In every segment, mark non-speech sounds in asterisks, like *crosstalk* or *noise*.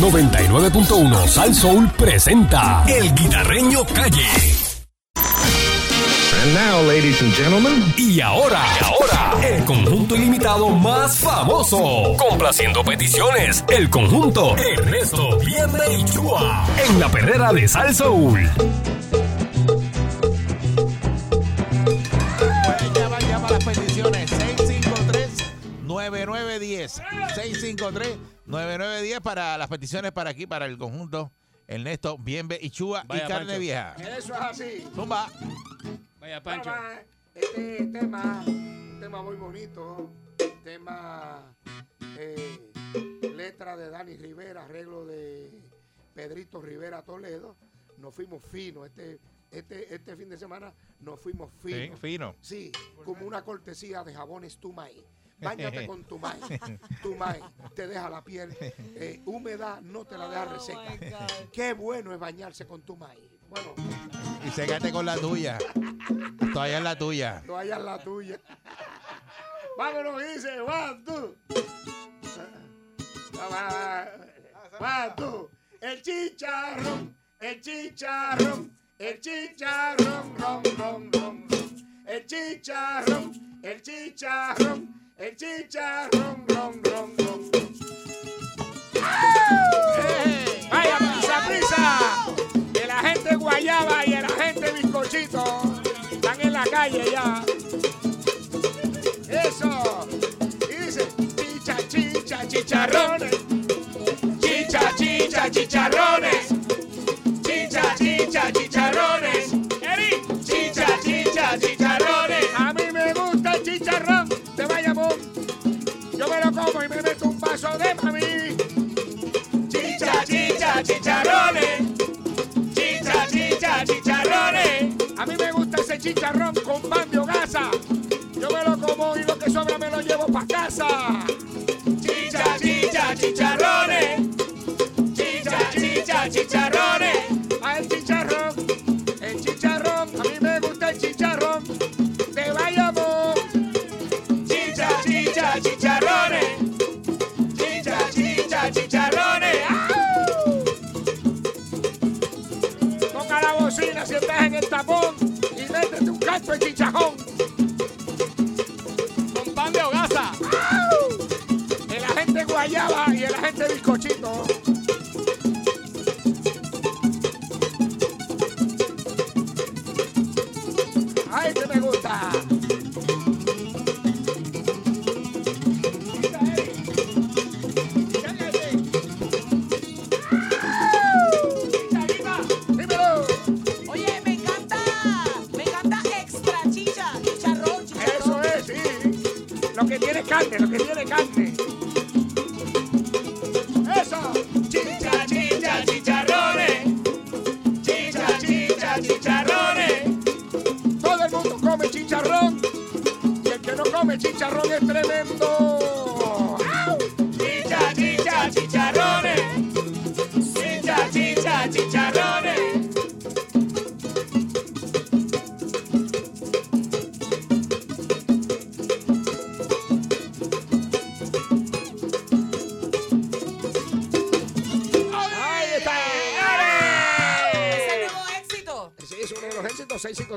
99.1 Sal Soul presenta El Guitarreño Calle. And now, ladies and gentlemen, Y ahora, y ahora, el conjunto ilimitado más famoso. Complaciendo peticiones, el conjunto Ernesto Vierne y Chua. En la perrera de Sal Soul. Pueden llamar ya para las peticiones 653-9910. 653-9910 para las peticiones para aquí, para el conjunto Ernesto, Bienve y Chua Vaya, y Carne Pancho. Vieja. Eso es así. Zumba. Vaya, Pancho. Bueno, Este tema, tema muy bonito, tema eh, letra de Dani Rivera, arreglo de Pedrito Rivera Toledo. Nos fuimos finos este, este, este fin de semana, nos fuimos Sí, finos. fino. Sí, como una cortesía de jabones Tumay. Báñate con Tumay. *laughs* Tumay te deja la piel eh, húmeda, no te la deja reseca. Qué bueno es bañarse con Tumay. Bueno, Y sécate con la tuya. Todavía es la tuya. toalla es la tuya. Vámonos, dice, one, two. One, two. El chicharrón, el chicharrón, el chicharrón, ron, ron, ron, ron. El chicharrón, el chicharrón, el chicharrón, ron, ron, ron. Vaya prisa, prisa. El agente Guayaba y el agente Bizcochito están en la calle ya. Eso. Y dice, chicha, chicha, chicharrones. Chicha, chicha, chicharrones. Chicharrón con pan de hogaza. Yo me lo como y lo que sobra me lo llevo pa' casa. Chicha, chicha, chicharrones. Chicha, chicha, chicharrones. A el chicharrón, el chicharrón. A mí me gusta el chicharrón de Bayamón. Chicha, chicha, chicharrones. Chicha, chicha, chicharrones. ¡Au! Toca la bocina si estás en el tapón canto de chicharrón. Con pan de hogaza. ¡Au! El agente guayaba y el agente bizcochito. Lo que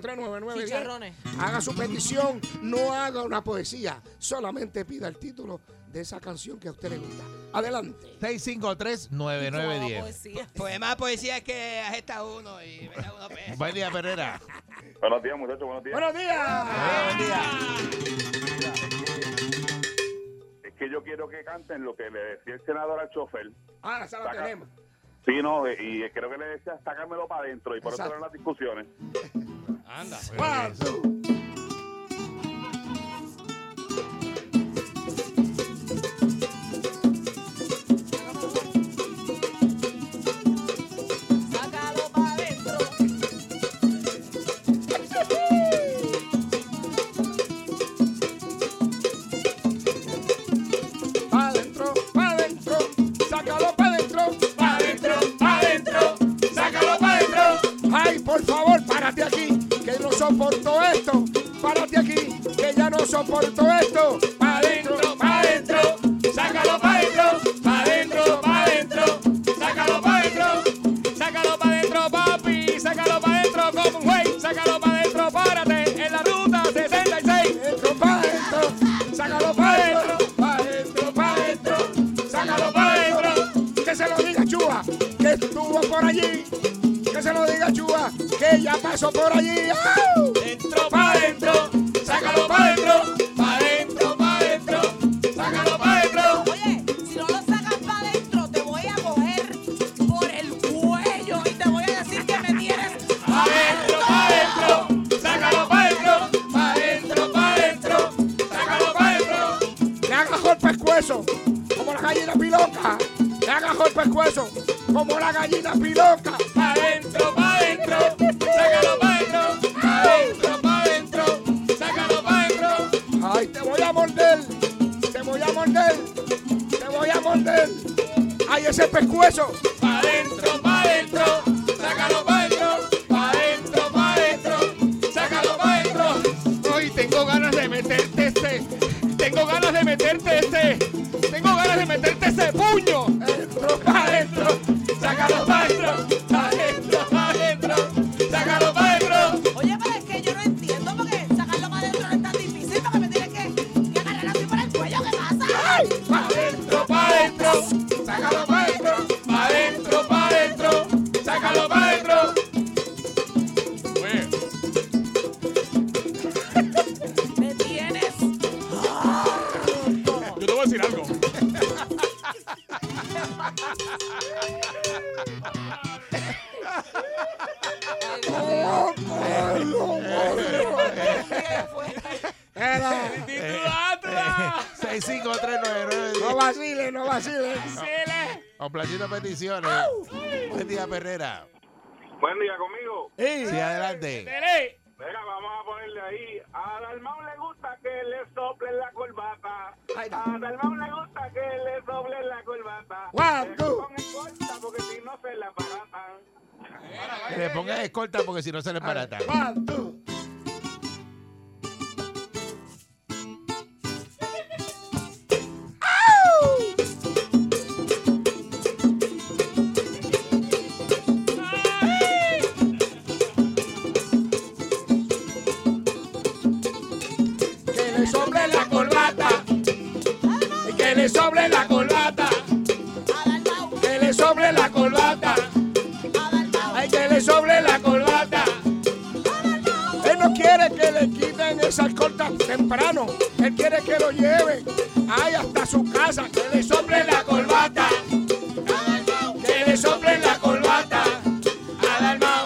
6239910. Haga su petición, no haga una poesía, solamente pida el título de esa canción que a usted le gusta. Adelante. 653-9910. Pues más poesía es que agesta uno y uno. Buen día, Pereira. Buenos días, muchachos. Buenos días. Buenos días. Buenos días. Es que yo quiero que canten lo que le decía el senador al chofer. Ah, esa la tenemos. Sí, no, y creo que le decía, sácamelo para adentro y por eso eran las discusiones. Anda. One, two. Sácalo pa' adentro. Pa' adentro, pa' adentro, sácalo pa' adentro, pa' adentro, pa' adentro, sácalo pa' adentro. Ay, por favor, soporto esto. Párate aquí, que ya no soporto esto. Ay, ese pescuezo. Pa' adentro, pa' adentro, sácalo pa' adentro, pa' adentro, pa' adentro, sácalo pa' adentro. Ay, tengo ganas de meterte este, tengo ganas de meterte este, tengo ganas de meterte ese puño. Complacito peticiones. Buen día, Perrera. Buen día conmigo. Sí, adelante. Venga, vamos a ponerle ahí. A Dalmau le gusta que le soplen la corbata. A Dalmau le gusta que le soplen la corbata. One, Que two. ponga corta porque si no se la baratan. Que le pongan escolta porque si no se le barata. One, two. Temprano. Él quiere que lo lleven ahí hasta su casa. Que le sople la corbata. Que le sople la corbata.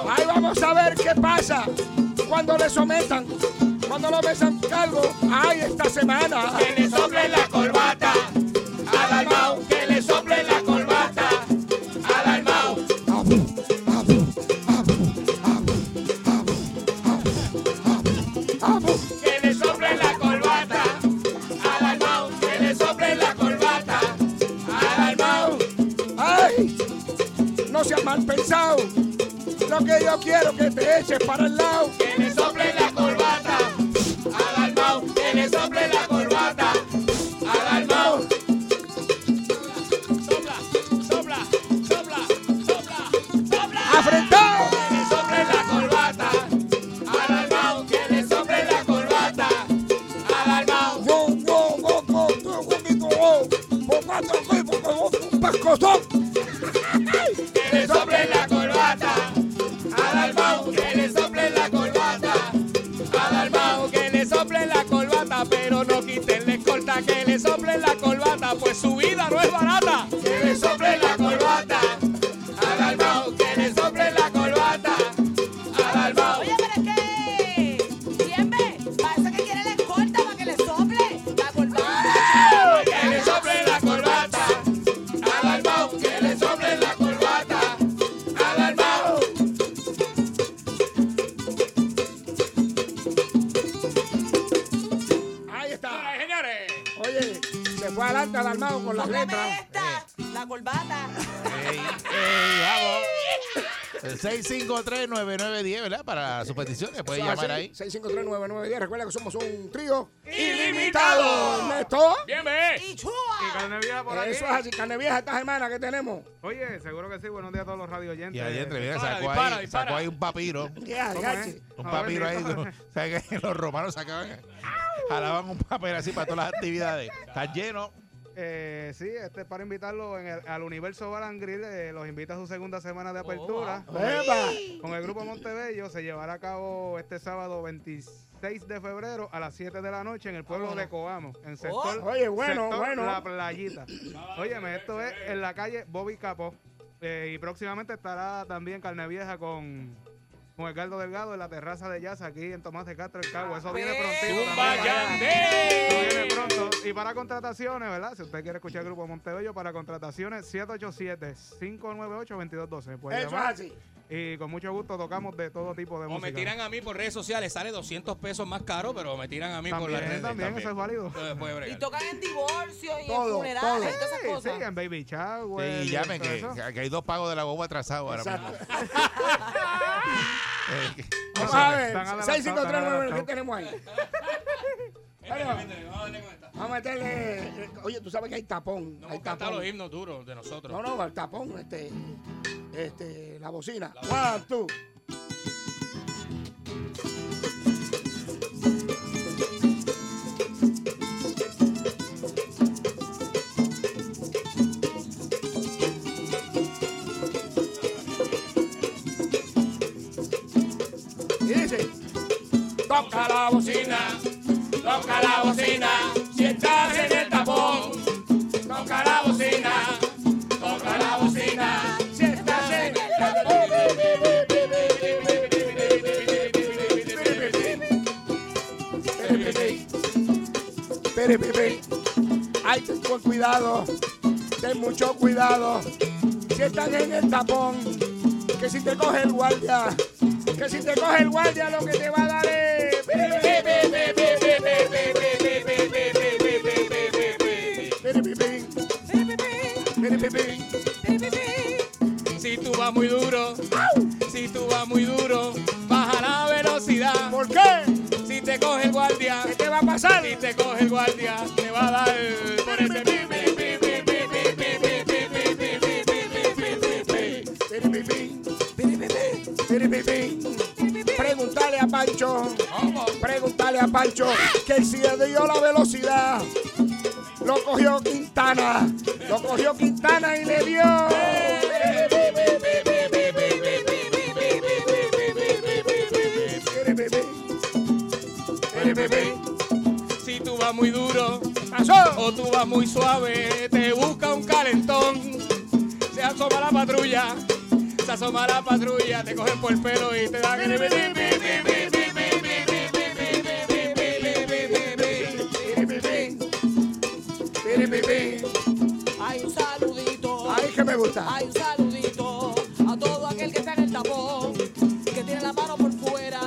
Ahí vamos a ver qué pasa cuando le sometan. Cuando lo besan cargo. Ay, esta semana. Que le sople la que yo quiero que te eches para el lado. Que le sople la corbata. Adalmau, que le sople la corbata. Adalmau. Sopla, sopla, sopla, sopla, sopla. Afrentado. Que le sople la corbata. Adalmau, que le sople la corbata. Adalmau. Yo, yo, yo, yo, yo, yo, yo, por cuatro, yo, yo, yo, un pescozón. Que le sople la corbata. Adalmau, que le sople la corbata, pues su vida no es barata. Al armado con las letras. esta, la corbata. Ey, ey, vamos. *laughs* El 6539910, ¿verdad? Para sus peticiones, puede llamar así, ahí. 6539910. Recuerda que somos un trío. Ilimitado. Ernesto. Bien, ve. Y chua. Y carne vieja por aquí. Eso es así, carne vieja esta semana que tenemos. Oye, seguro que sí. Buenos días a todos los radio oyentes. Y ahí entre, mira, Dispara, sacó, dispara, ahí, dispara. sacó ahí un papiro. *laughs* Un ver, papiro ahí. mira. *laughs* ¿Sabes que los romanos sacaban? Jalaban un papel así para todas las actividades. Está lleno. Eh, sí, este es para invitarlo en el- al Universo Grill, eh, los invita a su segunda semana de apertura. Oh. Con el grupo Montebello se llevará a cabo este sábado 26 de febrero a las 7 de la noche en el pueblo de Coamo, en sector, Oye, bueno, sector bueno. La Playita. Óyeme, esto es en la calle Bobby Capó. eh, y próximamente estará también Carne Vieja con, con Edgardo Delgado en la terraza de Jazz aquí en Tomás de Castro, el Cabo. Eso viene prontito. También. Eso viene pronto. Y para contrataciones, ¿verdad? Si usted quiere escuchar el grupo Montebello, para contrataciones 787-598-2212. Me puede Eso es llamar. así. Y con mucho gusto tocamos de todo tipo de O música. me tiran a mí por redes sociales, sale 200 pesos más caro, pero me tiran a mí por También, las redes. también, eso es válido. Entonces, Y tocan en divorcio y Todo, en funerales todo. y todas esas Sí, cosas. sí, en Baby Shower. Sí, y llamen que, eso. que hay dos pagos de la boba atrasados ahora mismo. *laughs* Eh, Vamos No, a están ver. adelantados, 6539, ¿qué tenemos ahí? Vamos a meterle. eh, Oye, tú sabes que hay tapón. No hay tapón. los himnos duros de nosotros. No, no, el tapón, este. Este, la bocina. One, two. Toca la bocina, si estás en el tapón. Toca la bocina, toca la bocina, si estás en el pere. Ay, ten cuidado, ten mucho cuidado. Si están en el tapón, que si te coge el guardia, que si te coge el guardia lo que te va a dar es. Si tú vas muy duro, si tú vas muy duro, baja la velocidad. ¿Por qué? Si te coge el guardia, ¿Qué te va a pasar? si te coge el guardia, te va a dar por ese pi, pi, pi, Pancho, que si le dio la velocidad. Lo cogió Quintana, lo cogió Quintana y le dio. Si tú vas muy duro o tú vas muy suave, te busca un calentón. Se asoma la patrulla, se asoma la patrulla, te cogen por el pelo y te dan. Hay un saludito. Ay, que me gusta. Hay un saludito a todo aquel que está en el tapón, que tiene la mano por fuera,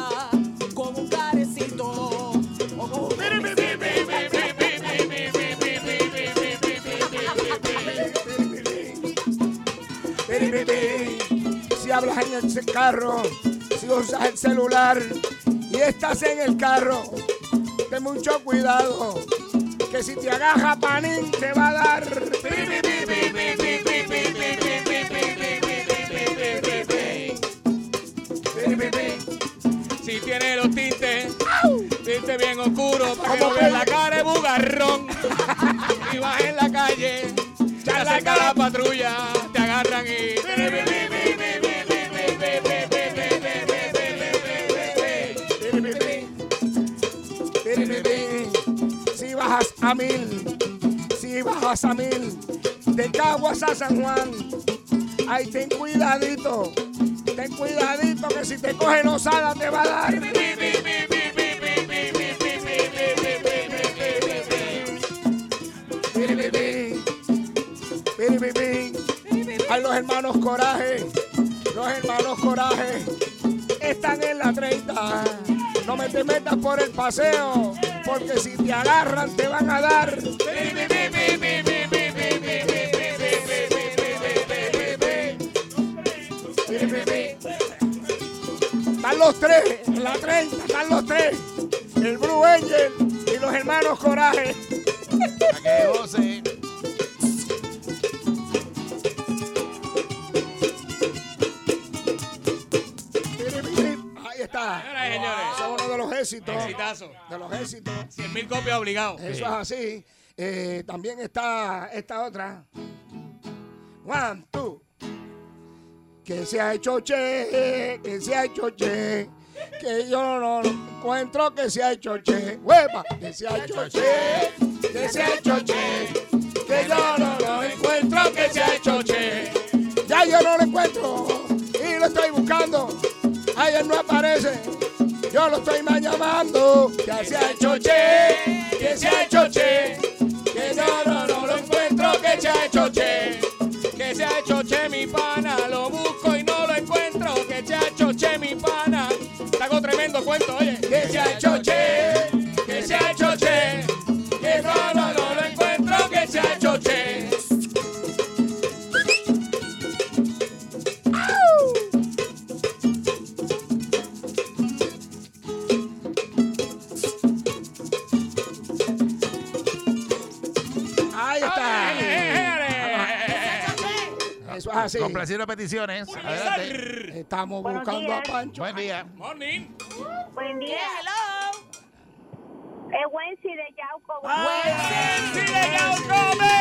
con un carecito. O con un Pere, pere. Si hablas en el carro, si usas el celular y estás en el carro, ten mucho cuidado, que si te agarra panín te va a dar. Si tiene los tintes, tintes bien oscuros, para que ¿Cómo no que? la cara de bugarrón. De Caguas a San Juan, ay, ten cuidadito, ten cuidadito que si te coge osada te va a dar. Ay, los hermanos Coraje, los hermanos Coraje están en la 30. No me te metas por el paseo, porque si te agarran te van a dar. Están los tres, la 30, están los tres. El Blue Angel y los hermanos Coraje. para que goce. Ahí está. Señoras y señores. Eso es uno de los éxitos. Exitazo. De los éxitos. 100 mil copias obligados. Eso es así. Eh, también está esta otra. One, two. Que se ha hecho che, que se ha hecho che. Que yo no lo encuentro que se ha hecho che. Hueva, que se ha hecho che, que se ha hecho che. Que yo no lo encuentro que se ha hecho che. Ya yo no lo encuentro y lo estoy buscando. Ayer no aparece. Yo lo estoy más llamando. Que se ha hecho che, que se ha hecho che. Que yo no, no lo encuentro que se ha hecho che. Se ha hecho che mi pana, lo busco y no Eso es así. Complaciendo peticiones. Adelante. Estamos Buenos buscando a. Pancho. Buen día. Morning. Buen día. Hello. Es Wency de Yauco. ¡Sí, de Yaucome!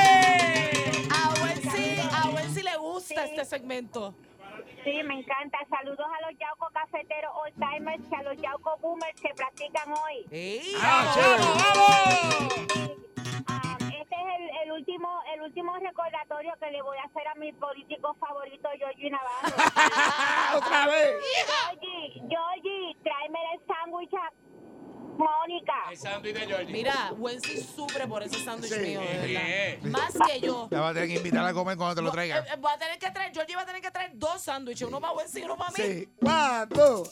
A Wency le gusta este segmento. Sí, me encanta. Saludos a los Yauco cafeteros old timers y a los Yauco boomers que practican hoy. Ah, el, el último el último recordatorio que le voy a hacer a mi político favorito, Georgie Navarro. *laughs* Otra vez. Georgie, Georgie, tráeme el sándwich a Mónica. El sándwich de Georgie. Mira, Wency sufre por ese sándwich Sí. mío, de verdad. Sí. Más que yo. Ya va a tener que invitar a comer cuando te lo No, traigan. eh, eh, va a tener que traer, Georgie va a tener que traer dos sándwiches, uno para Wency y uno para mí. Sí. One, two.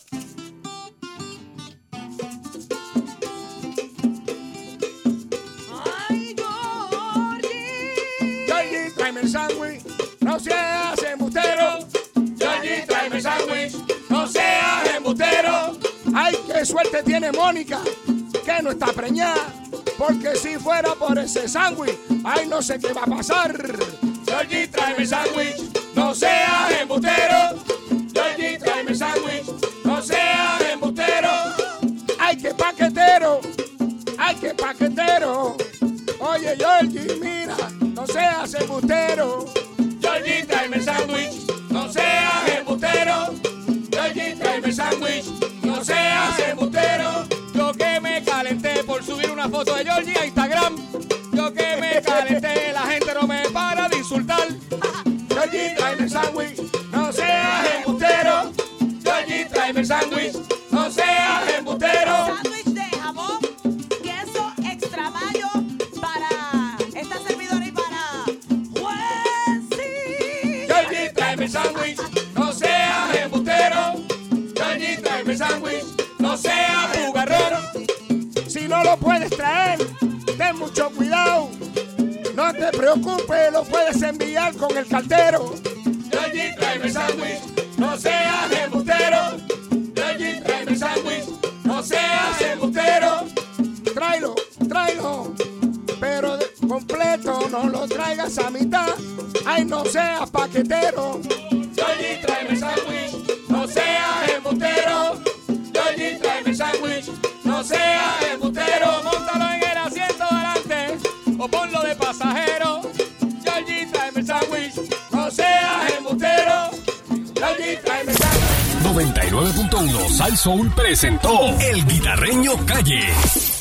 Tráeme el sándwich. No seas embustero. Georgie, tráeme el sándwich. No seas embustero. Ay, qué suerte tiene Mónica, que no está preñada. Porque si fuera por ese sándwich, ay, no sé qué va a pasar. Georgie, tráeme el sándwich. No seas embustero. Georgie, tráeme el sándwich. No seas embustero. Ay, qué paquetero. Ay, qué paquetero. Oye, Georgie, mira, seas embustero. Georgie, tráeme sándwich. No seas embustero. Georgie, tráeme sándwich. No seas embustero. Yo que me calenté por subir una foto de Georgie a Instagram. Yo que me calenté, la gente no me para de insultar. Georgie, tráeme sándwich. Te preocupes, lo puedes enviar con el cartero. Georgie, tráeme el sándwich. No seas embustero. Georgie, tráeme el sándwich. No seas embustero. Tráelo, tráelo. Pero de- completo, no lo traigas a mitad. Ay, no seas paquetero. 99.1 Sal Soul presentó El Guitarreño Calle.